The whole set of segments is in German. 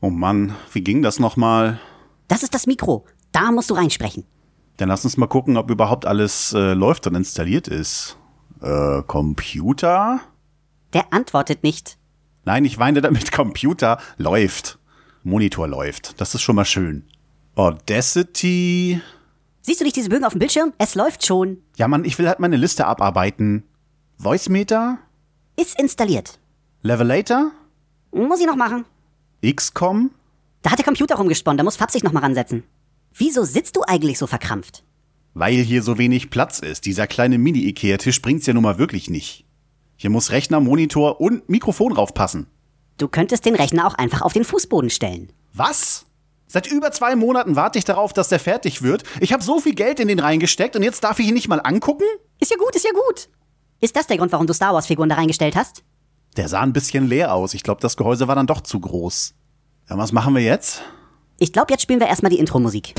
Oh Mann, wie ging das nochmal? Das ist das Mikro. Da musst du reinsprechen. Dann lass uns mal gucken, ob überhaupt alles äh, läuft und installiert ist. Äh, Computer? Der antwortet nicht. Nein, ich weine damit, Computer läuft. Monitor läuft. Das ist schon mal schön. Audacity. Siehst du nicht diese Bögen auf dem Bildschirm? Es läuft schon. Ja, Mann, ich will halt meine Liste abarbeiten. Voicemeter? Ist installiert. Levelator? Muss ich noch machen. XCOM? Da hat der Computer rumgesponnen, da muss Fab sich noch mal ransetzen. Wieso sitzt du eigentlich so verkrampft? Weil hier so wenig Platz ist. Dieser kleine Mini-Ikea-Tisch bringt's ja nun mal wirklich nicht. Hier muss Rechner, Monitor und Mikrofon raufpassen. Du könntest den Rechner auch einfach auf den Fußboden stellen. Was? Seit über zwei Monaten warte ich darauf, dass der fertig wird. Ich habe so viel Geld in den reingesteckt und jetzt darf ich ihn nicht mal angucken? Ist ja gut, ist ja gut. Ist das der Grund, warum du Star Wars-Figuren da reingestellt hast? Der sah ein bisschen leer aus. Ich glaube, das Gehäuse war dann doch zu groß. Ja, was machen wir jetzt? Ich glaube, jetzt spielen wir erstmal die Intro-Musik.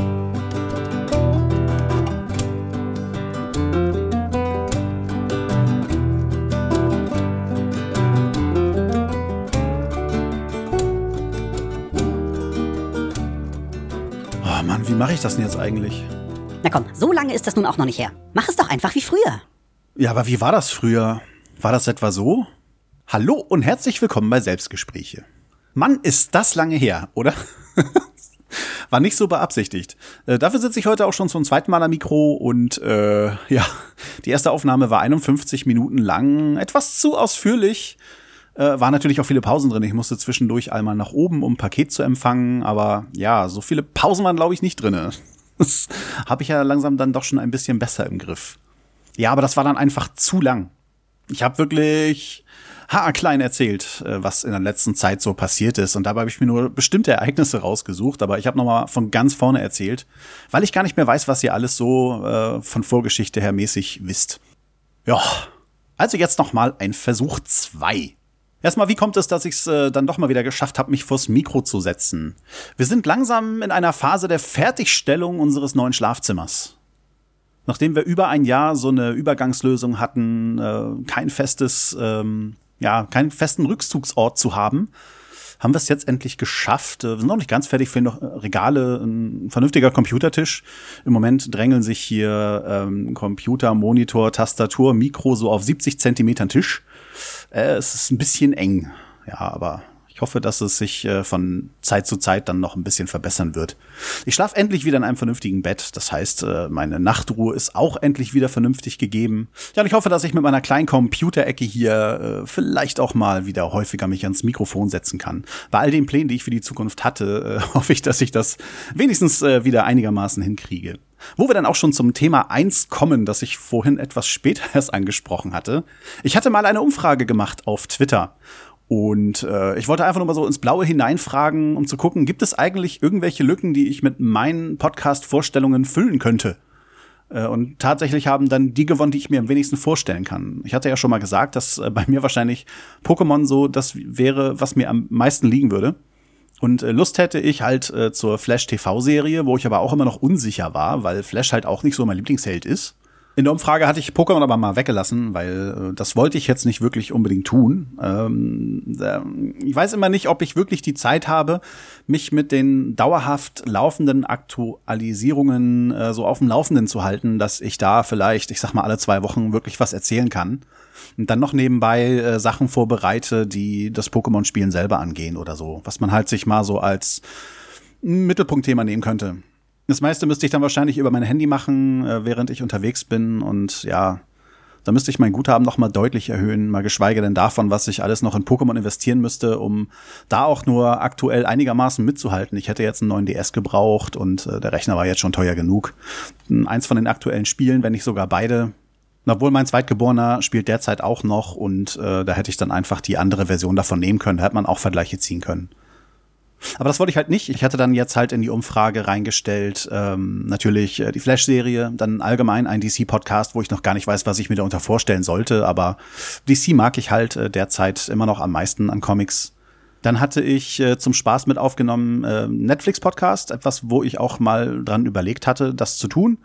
Oh Mann, wie mache ich das denn jetzt eigentlich? Na komm, so lange ist das nun auch noch nicht her. Mach es doch einfach wie früher. Ja, aber wie war das früher? War das etwa so? Hallo und herzlich willkommen bei Selbstgespräche. Mann, ist das lange her, oder? War nicht so beabsichtigt. Äh, dafür sitze ich heute auch schon zum zweiten Mal am Mikro und äh, ja, die erste Aufnahme war 51 Minuten lang, etwas zu ausführlich. Äh, war natürlich auch viele Pausen drin. Ich musste zwischendurch einmal nach oben, um ein Paket zu empfangen, aber ja, so viele Pausen waren, glaube ich, nicht drin. Das habe ich ja langsam dann doch schon ein bisschen besser im Griff. Ja, aber das war dann einfach zu lang. Ich habe wirklich haarklein erzählt, äh, was in der letzten Zeit so passiert ist. Und dabei habe ich mir nur bestimmte Ereignisse rausgesucht. Aber ich habe nochmal von ganz vorne erzählt, weil ich gar nicht mehr weiß, was ihr alles so äh, von Vorgeschichte her mäßig wisst. Ja, also jetzt nochmal ein Versuch zwei. Erstmal, wie kommt es, dass ich es äh, dann doch mal wieder geschafft habe, mich vors Mikro zu setzen? Wir sind langsam in einer Phase der Fertigstellung unseres neuen Schlafzimmers. Nachdem wir über ein Jahr so eine Übergangslösung hatten, äh, kein festes, ähm, ja, keinen festen Rückzugsort zu haben, haben wir es jetzt endlich geschafft. Wir sind noch nicht ganz fertig, fehlen noch äh, Regale, ein vernünftiger Computertisch. Im Moment drängeln sich hier ähm, Computer, Monitor, Tastatur, Mikro so auf 70 Zentimetern Tisch. Äh, es ist ein bisschen eng, ja, aber ich hoffe, dass es sich äh, von Zeit zu Zeit dann noch ein bisschen verbessern wird. Ich schlafe endlich wieder in einem vernünftigen Bett. Das heißt, äh, meine Nachtruhe ist auch endlich wieder vernünftig gegeben. Ja, und ich hoffe, dass ich mit meiner kleinen Computerecke hier äh, vielleicht auch mal wieder häufiger mich ans Mikrofon setzen kann. Bei all den Plänen, die ich für die Zukunft hatte, äh, hoffe ich, dass ich das wenigstens äh, wieder einigermaßen hinkriege. Wo wir dann auch schon zum Thema eins kommen, das ich vorhin etwas später erst angesprochen hatte. Ich hatte mal eine Umfrage gemacht auf Twitter. Und äh, ich wollte einfach nur mal so ins Blaue hineinfragen, um zu gucken, gibt es eigentlich irgendwelche Lücken, die ich mit meinen Podcast-Vorstellungen füllen könnte? Äh, Und tatsächlich haben dann die gewonnen, die ich mir am wenigsten vorstellen kann. Ich hatte ja schon mal gesagt, dass äh, bei mir wahrscheinlich Pokémon so das wäre, was mir am meisten liegen würde. Und äh, Lust hätte ich halt äh, zur Flash TV-Serie, wo ich aber auch immer noch unsicher war, weil Flash halt auch nicht so mein Lieblingsheld ist. In der Umfrage hatte ich Pokémon aber mal weggelassen, weil äh, das wollte ich jetzt nicht wirklich unbedingt tun. Ähm, äh, ich weiß immer nicht, ob ich wirklich die Zeit habe, mich mit den dauerhaft laufenden Aktualisierungen äh, so auf dem Laufenden zu halten, dass ich da vielleicht, ich sag mal, alle zwei Wochen wirklich was erzählen kann. Und dann noch nebenbei äh, Sachen vorbereite, die das Pokémon-Spielen selber angehen oder so. Was man halt sich mal so als Mittelpunktthema nehmen könnte. Das meiste müsste ich dann wahrscheinlich über mein Handy machen, äh, während ich unterwegs bin. Und ja, da müsste ich mein Guthaben noch mal deutlich erhöhen, mal geschweige denn davon, was ich alles noch in Pokémon investieren müsste, um da auch nur aktuell einigermaßen mitzuhalten. Ich hätte jetzt einen neuen DS gebraucht und äh, der Rechner war jetzt schon teuer genug. Eins von den aktuellen Spielen, wenn nicht sogar beide. Obwohl mein Zweitgeborener spielt derzeit auch noch und äh, da hätte ich dann einfach die andere Version davon nehmen können. Da hätte man auch Vergleiche ziehen können. Aber das wollte ich halt nicht. Ich hatte dann jetzt halt in die Umfrage reingestellt, ähm, natürlich äh, die Flash-Serie, dann allgemein ein DC-Podcast, wo ich noch gar nicht weiß, was ich mir darunter vorstellen sollte. Aber DC mag ich halt äh, derzeit immer noch am meisten an Comics. Dann hatte ich äh, zum Spaß mit aufgenommen äh, Netflix-Podcast, etwas, wo ich auch mal dran überlegt hatte, das zu tun.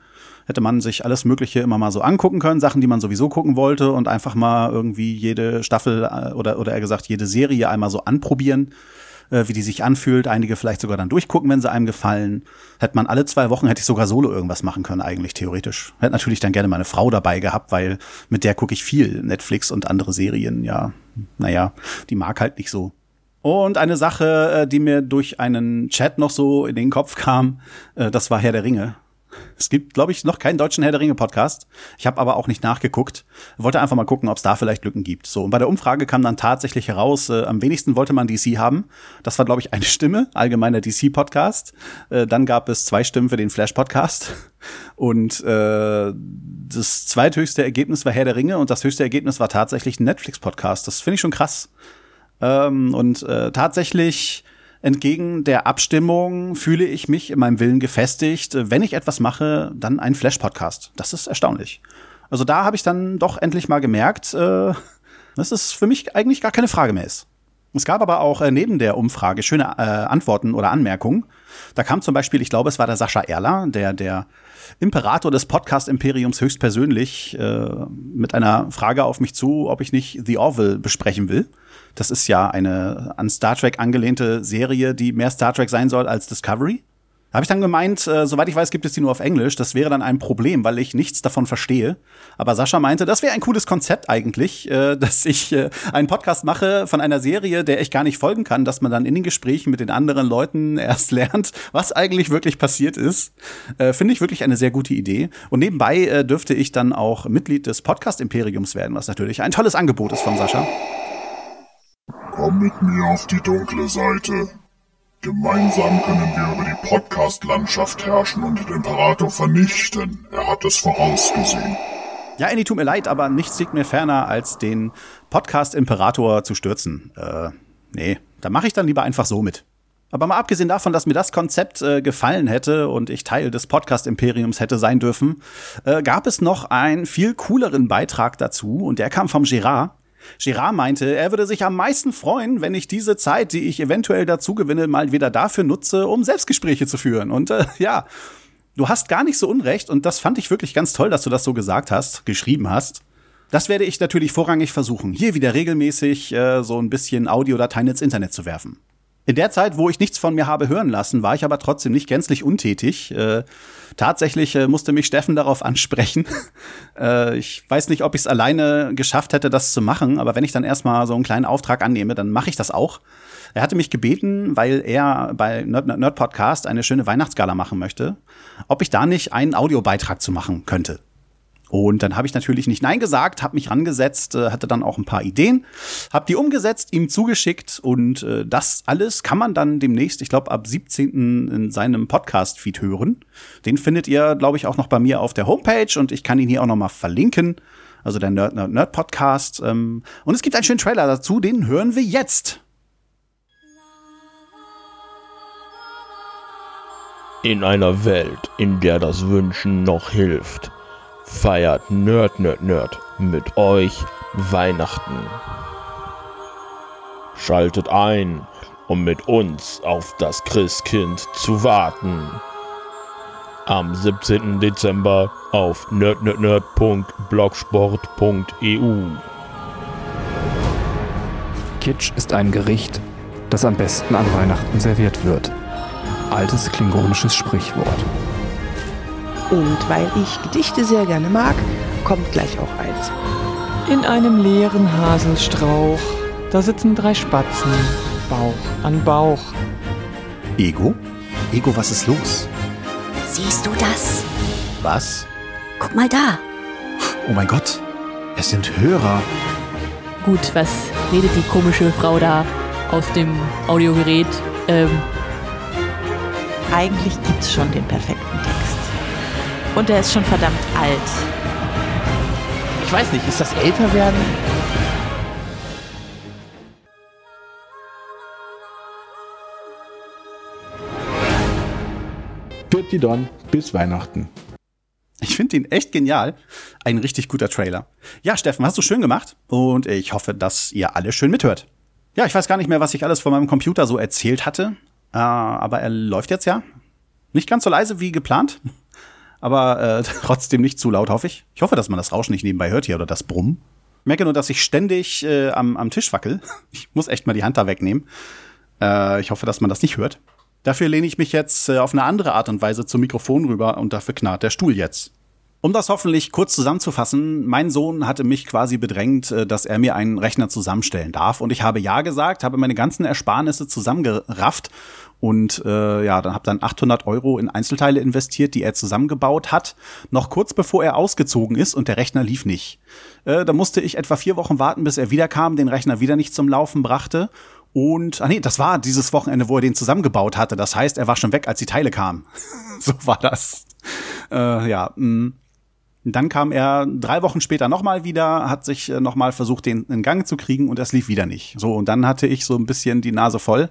Hätte man sich alles Mögliche immer mal so angucken können, Sachen, die man sowieso gucken wollte und einfach mal irgendwie jede Staffel äh, oder, oder eher gesagt jede Serie einmal so anprobieren äh, wie die sich anfühlt. Einige vielleicht sogar dann durchgucken, wenn sie einem gefallen. Hätte man alle zwei Wochen, hätte ich sogar solo irgendwas machen können, eigentlich theoretisch. Hätte natürlich dann gerne meine Frau dabei gehabt, weil mit der gucke ich viel Netflix und andere Serien. Ja, naja, die mag halt nicht so. Und eine Sache, äh, die mir durch einen Chat noch so in den Kopf kam, äh, das war Herr der Ringe. Es gibt, glaube ich, noch keinen deutschen Herr der Ringe Podcast. Ich habe aber auch nicht nachgeguckt. Wollte einfach mal gucken, ob es da vielleicht Lücken gibt. So, und bei der Umfrage kam dann tatsächlich heraus, äh, am wenigsten wollte man DC haben. Das war, glaube ich, eine Stimme, allgemeiner DC Podcast. Äh, dann gab es zwei Stimmen für den Flash Podcast. Und äh, das zweithöchste Ergebnis war Herr der Ringe und das höchste Ergebnis war tatsächlich ein Netflix Podcast. Das finde ich schon krass. Ähm, und äh, tatsächlich entgegen der Abstimmung fühle ich mich in meinem Willen gefestigt. Wenn ich etwas mache, dann ein Flash-Podcast. Das ist erstaunlich. Also da habe ich dann doch endlich mal gemerkt, äh, dass es für mich eigentlich gar keine Frage mehr ist. Es gab aber auch äh, neben der Umfrage schöne äh, Antworten oder Anmerkungen. Da kam zum Beispiel, ich glaube, es war der Sascha Erler, der der Imperator des Podcast-Imperiums höchstpersönlich mit einer Frage auf mich zu, ob ich nicht The Orville besprechen will. Das ist ja eine an Star Trek angelehnte Serie, die mehr Star Trek sein soll als Discovery. Habe ich dann gemeint, äh, soweit ich weiß, gibt es die nur auf Englisch. Das wäre dann ein Problem, weil ich nichts davon verstehe. Aber Sascha meinte, das wäre ein cooles Konzept eigentlich, äh, dass ich äh, einen Podcast mache von einer Serie, der ich gar nicht folgen kann, dass man dann in den Gesprächen mit den anderen Leuten erst lernt, was eigentlich wirklich passiert ist. Äh, Finde ich wirklich eine sehr gute Idee. Und nebenbei äh, dürfte ich dann auch Mitglied des Podcast-Imperiums werden, was natürlich ein tolles Angebot ist von Sascha. Komm mit mir auf die dunkle Seite. Gemeinsam können wir über die Podcast-Landschaft herrschen und den Imperator vernichten. Er hat es vorausgesehen. Ja, Andy, tut mir leid, aber nichts liegt mir ferner, als den Podcast-Imperator zu stürzen. Äh, nee, da mache ich dann lieber einfach so mit. Aber mal abgesehen davon, dass mir das Konzept äh, gefallen hätte und ich Teil des Podcast-Imperiums hätte sein dürfen, äh, gab es noch einen viel cooleren Beitrag dazu und der kam vom Gerard. Girard meinte, er würde sich am meisten freuen, wenn ich diese Zeit, die ich eventuell dazu gewinne, mal wieder dafür nutze, um Selbstgespräche zu führen. Und äh, ja, du hast gar nicht so unrecht und das fand ich wirklich ganz toll, dass du das so gesagt hast, geschrieben hast. Das werde ich natürlich vorrangig versuchen, hier wieder regelmäßig äh, so ein bisschen Audiodateien ins Internet zu werfen. In der Zeit, wo ich nichts von mir habe hören lassen, war ich aber trotzdem nicht gänzlich untätig. Äh, tatsächlich äh, musste mich Steffen darauf ansprechen. äh, ich weiß nicht, ob ich es alleine geschafft hätte, das zu machen, aber wenn ich dann erstmal so einen kleinen Auftrag annehme, dann mache ich das auch. Er hatte mich gebeten, weil er bei Nerd, Nerd Podcast eine schöne Weihnachtsgala machen möchte, ob ich da nicht einen Audiobeitrag zu machen könnte. Und dann habe ich natürlich nicht Nein gesagt, habe mich rangesetzt, äh, hatte dann auch ein paar Ideen, habe die umgesetzt, ihm zugeschickt und äh, das alles kann man dann demnächst, ich glaube ab 17. in seinem Podcast-Feed hören. Den findet ihr, glaube ich, auch noch bei mir auf der Homepage und ich kann ihn hier auch noch mal verlinken. Also der Nerd Nerd, Nerd Podcast. Ähm, und es gibt einen schönen Trailer dazu, den hören wir jetzt. In einer Welt, in der das Wünschen noch hilft feiert Nerd Nerd Nerd mit euch Weihnachten. Schaltet ein, um mit uns auf das Christkind zu warten. Am 17. Dezember auf nerdnerdnerd.blogsport.eu. Kitsch ist ein Gericht, das am besten an Weihnachten serviert wird. Altes klingonisches Sprichwort. Und weil ich Gedichte sehr gerne mag, kommt gleich auch eins. In einem leeren Haselstrauch, da sitzen drei Spatzen, Bauch an Bauch. Ego? Ego, was ist los? Siehst du das? Was? Guck mal da. Oh mein Gott, es sind Hörer. Gut, was redet die komische Frau da aus dem Audiogerät? Ähm, Eigentlich gibt's schon den perfekten. Und der ist schon verdammt alt. Ich weiß nicht, ist das älter werden? Dirty Don bis Weihnachten. Ich finde ihn echt genial. Ein richtig guter Trailer. Ja, Steffen, hast du schön gemacht. Und ich hoffe, dass ihr alle schön mithört. Ja, ich weiß gar nicht mehr, was ich alles von meinem Computer so erzählt hatte. Äh, aber er läuft jetzt ja. Nicht ganz so leise wie geplant. Aber äh, trotzdem nicht zu laut, hoffe ich. Ich hoffe, dass man das Rauschen nicht nebenbei hört hier oder das Brummen. Ich merke nur, dass ich ständig äh, am, am Tisch wackel. Ich muss echt mal die Hand da wegnehmen. Äh, ich hoffe, dass man das nicht hört. Dafür lehne ich mich jetzt äh, auf eine andere Art und Weise zum Mikrofon rüber und dafür knarrt der Stuhl jetzt. Um das hoffentlich kurz zusammenzufassen, mein Sohn hatte mich quasi bedrängt, äh, dass er mir einen Rechner zusammenstellen darf. Und ich habe ja gesagt, habe meine ganzen Ersparnisse zusammengerafft und äh, ja, dann habe dann 800 Euro in Einzelteile investiert, die er zusammengebaut hat, noch kurz bevor er ausgezogen ist und der Rechner lief nicht. Äh, da musste ich etwa vier Wochen warten, bis er wiederkam, den Rechner wieder nicht zum Laufen brachte. Und, ah nee, das war dieses Wochenende, wo er den zusammengebaut hatte. Das heißt, er war schon weg, als die Teile kamen. so war das. Äh, ja, mh. Dann kam er drei Wochen später nochmal wieder, hat sich äh, nochmal versucht, den in Gang zu kriegen und das lief wieder nicht. So, und dann hatte ich so ein bisschen die Nase voll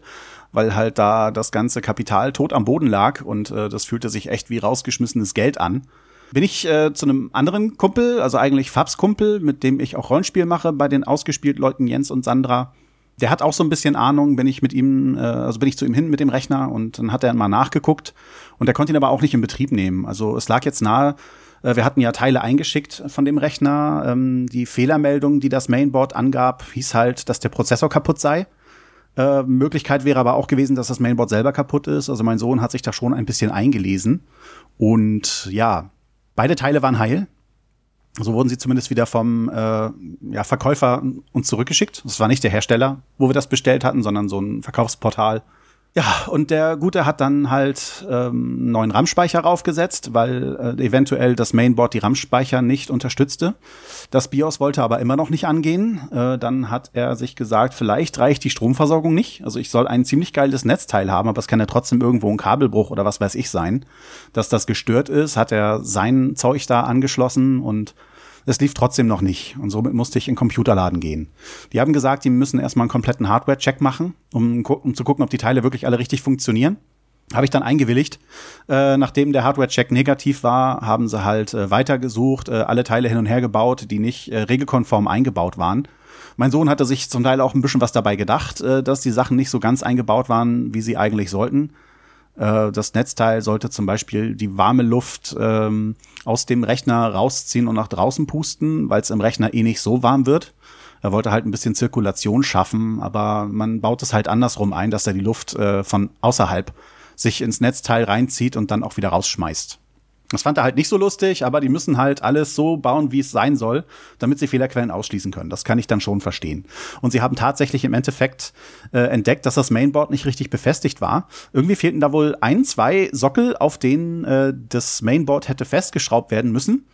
weil halt da das ganze Kapital tot am Boden lag und äh, das fühlte sich echt wie rausgeschmissenes Geld an. Bin ich äh, zu einem anderen Kumpel, also eigentlich Fabs Kumpel, mit dem ich auch Rollenspiel mache, bei den ausgespielt Leuten Jens und Sandra. Der hat auch so ein bisschen Ahnung, bin ich mit ihm, äh, also bin ich zu ihm hin mit dem Rechner und dann hat er mal nachgeguckt und er konnte ihn aber auch nicht in Betrieb nehmen. Also es lag jetzt nahe, wir hatten ja Teile eingeschickt von dem Rechner. Ähm, die Fehlermeldung, die das Mainboard angab, hieß halt, dass der Prozessor kaputt sei. Äh, Möglichkeit wäre aber auch gewesen, dass das Mainboard selber kaputt ist. Also mein Sohn hat sich da schon ein bisschen eingelesen. Und ja, beide Teile waren heil. So wurden sie zumindest wieder vom äh, ja, Verkäufer uns zurückgeschickt. Das war nicht der Hersteller, wo wir das bestellt hatten, sondern so ein Verkaufsportal, ja, und der Gute hat dann halt ähm, neuen RAM-Speicher raufgesetzt, weil äh, eventuell das Mainboard die RAM-Speicher nicht unterstützte. Das BIOS wollte aber immer noch nicht angehen. Äh, dann hat er sich gesagt, vielleicht reicht die Stromversorgung nicht. Also ich soll ein ziemlich geiles Netzteil haben, aber es kann ja trotzdem irgendwo ein Kabelbruch oder was weiß ich sein. Dass das gestört ist, hat er sein Zeug da angeschlossen und es lief trotzdem noch nicht und somit musste ich in den Computerladen gehen. Die haben gesagt, die müssen erstmal einen kompletten Hardware-Check machen, um, um zu gucken, ob die Teile wirklich alle richtig funktionieren. Habe ich dann eingewilligt. Äh, nachdem der Hardware-Check negativ war, haben sie halt äh, weitergesucht, äh, alle Teile hin und her gebaut, die nicht äh, regelkonform eingebaut waren. Mein Sohn hatte sich zum Teil auch ein bisschen was dabei gedacht, äh, dass die Sachen nicht so ganz eingebaut waren, wie sie eigentlich sollten. Äh, das Netzteil sollte zum Beispiel die warme Luft ähm, aus dem Rechner rausziehen und nach draußen pusten, weil es im Rechner eh nicht so warm wird. Er wollte halt ein bisschen Zirkulation schaffen, aber man baut es halt andersrum ein, dass er die Luft äh, von außerhalb sich ins Netzteil reinzieht und dann auch wieder rausschmeißt. Das fand er halt nicht so lustig, aber die müssen halt alles so bauen, wie es sein soll, damit sie Fehlerquellen ausschließen können. Das kann ich dann schon verstehen. Und sie haben tatsächlich im Endeffekt äh, entdeckt, dass das Mainboard nicht richtig befestigt war. Irgendwie fehlten da wohl ein, zwei Sockel, auf denen äh, das Mainboard hätte festgeschraubt werden müssen.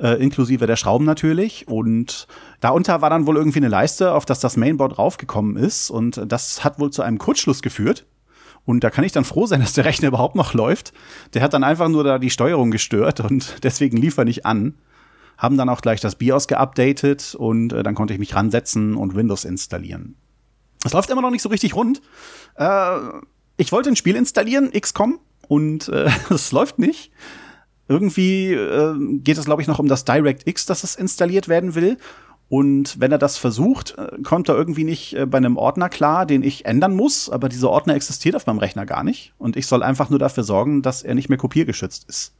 Äh, inklusive der Schrauben natürlich. Und darunter war dann wohl irgendwie eine Leiste, auf das das Mainboard raufgekommen ist. Und das hat wohl zu einem Kurzschluss geführt. Und da kann ich dann froh sein, dass der Rechner überhaupt noch läuft. Der hat dann einfach nur da die Steuerung gestört und deswegen lief er nicht an. Haben dann auch gleich das BIOS geupdatet und äh, dann konnte ich mich ransetzen und Windows installieren. Es läuft immer noch nicht so richtig rund. Äh, ich wollte ein Spiel installieren, XCOM, und äh, es läuft nicht. Irgendwie äh, geht es, glaube ich, noch um das DirectX, dass es installiert werden will. Und wenn er das versucht, äh, kommt er irgendwie nicht äh, bei einem Ordner klar, den ich ändern muss. Aber dieser Ordner existiert auf meinem Rechner gar nicht. Und ich soll einfach nur dafür sorgen, dass er nicht mehr kopiergeschützt ist.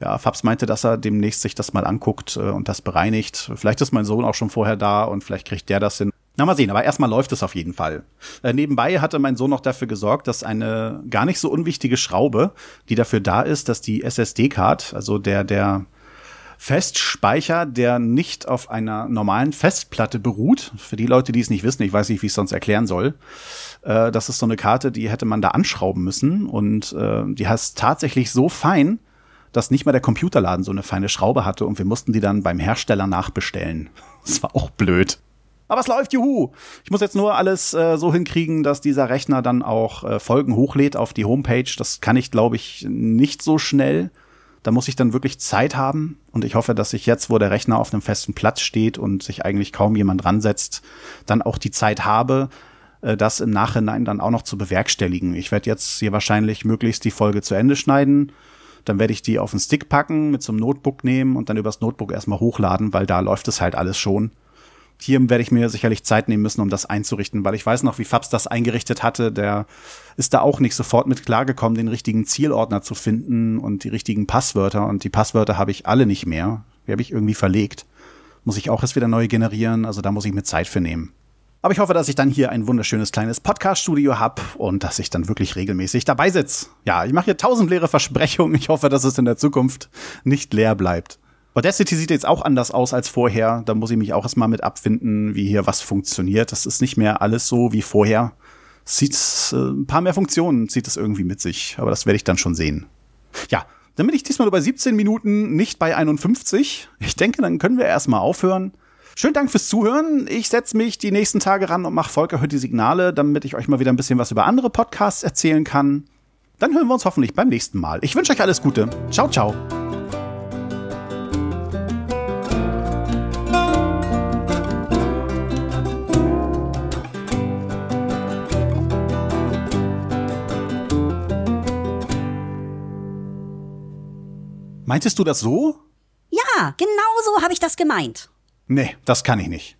Ja, Fabs meinte, dass er demnächst sich das mal anguckt äh, und das bereinigt. Vielleicht ist mein Sohn auch schon vorher da und vielleicht kriegt der das hin. Na, mal sehen, aber erstmal läuft es auf jeden Fall. Äh, nebenbei hatte mein Sohn noch dafür gesorgt, dass eine gar nicht so unwichtige Schraube, die dafür da ist, dass die SSD-Card, also der, der Festspeicher, der nicht auf einer normalen Festplatte beruht. Für die Leute, die es nicht wissen, ich weiß nicht, wie ich es sonst erklären soll. Äh, das ist so eine Karte, die hätte man da anschrauben müssen und äh, die heißt tatsächlich so fein, dass nicht mal der Computerladen so eine feine Schraube hatte und wir mussten die dann beim Hersteller nachbestellen. Das war auch blöd. Aber es läuft, juhu! Ich muss jetzt nur alles äh, so hinkriegen, dass dieser Rechner dann auch äh, Folgen hochlädt auf die Homepage. Das kann ich, glaube ich, nicht so schnell. Da muss ich dann wirklich Zeit haben und ich hoffe, dass ich jetzt, wo der Rechner auf einem festen Platz steht und sich eigentlich kaum jemand ransetzt, dann auch die Zeit habe, äh, das im Nachhinein dann auch noch zu bewerkstelligen. Ich werde jetzt hier wahrscheinlich möglichst die Folge zu Ende schneiden. Dann werde ich die auf den Stick packen, mit einem Notebook nehmen und dann übers Notebook erstmal hochladen, weil da läuft es halt alles schon. Hier werde ich mir sicherlich Zeit nehmen müssen, um das einzurichten, weil ich weiß noch, wie Fabs das eingerichtet hatte. Der ist da auch nicht sofort mit klargekommen, den richtigen Zielordner zu finden und die richtigen Passwörter. Und die Passwörter habe ich alle nicht mehr. Die habe ich irgendwie verlegt. Muss ich auch erst wieder neu generieren. Also da muss ich mir Zeit für nehmen. Aber ich hoffe, dass ich dann hier ein wunderschönes kleines Podcast-Studio habe und dass ich dann wirklich regelmäßig dabei sitze. Ja, ich mache hier tausend leere Versprechungen. Ich hoffe, dass es in der Zukunft nicht leer bleibt. Audacity sieht jetzt auch anders aus als vorher. Da muss ich mich auch erstmal mit abfinden, wie hier was funktioniert. Das ist nicht mehr alles so wie vorher. Sieht äh, ein paar mehr Funktionen, zieht es irgendwie mit sich. Aber das werde ich dann schon sehen. Ja, dann bin ich diesmal nur bei 17 Minuten, nicht bei 51. Ich denke, dann können wir erstmal aufhören. Schönen Dank fürs Zuhören. Ich setze mich die nächsten Tage ran und mache Volker heute die Signale, damit ich euch mal wieder ein bisschen was über andere Podcasts erzählen kann. Dann hören wir uns hoffentlich beim nächsten Mal. Ich wünsche euch alles Gute. Ciao, ciao. Meintest du das so? Ja, genau so habe ich das gemeint. Nee, das kann ich nicht.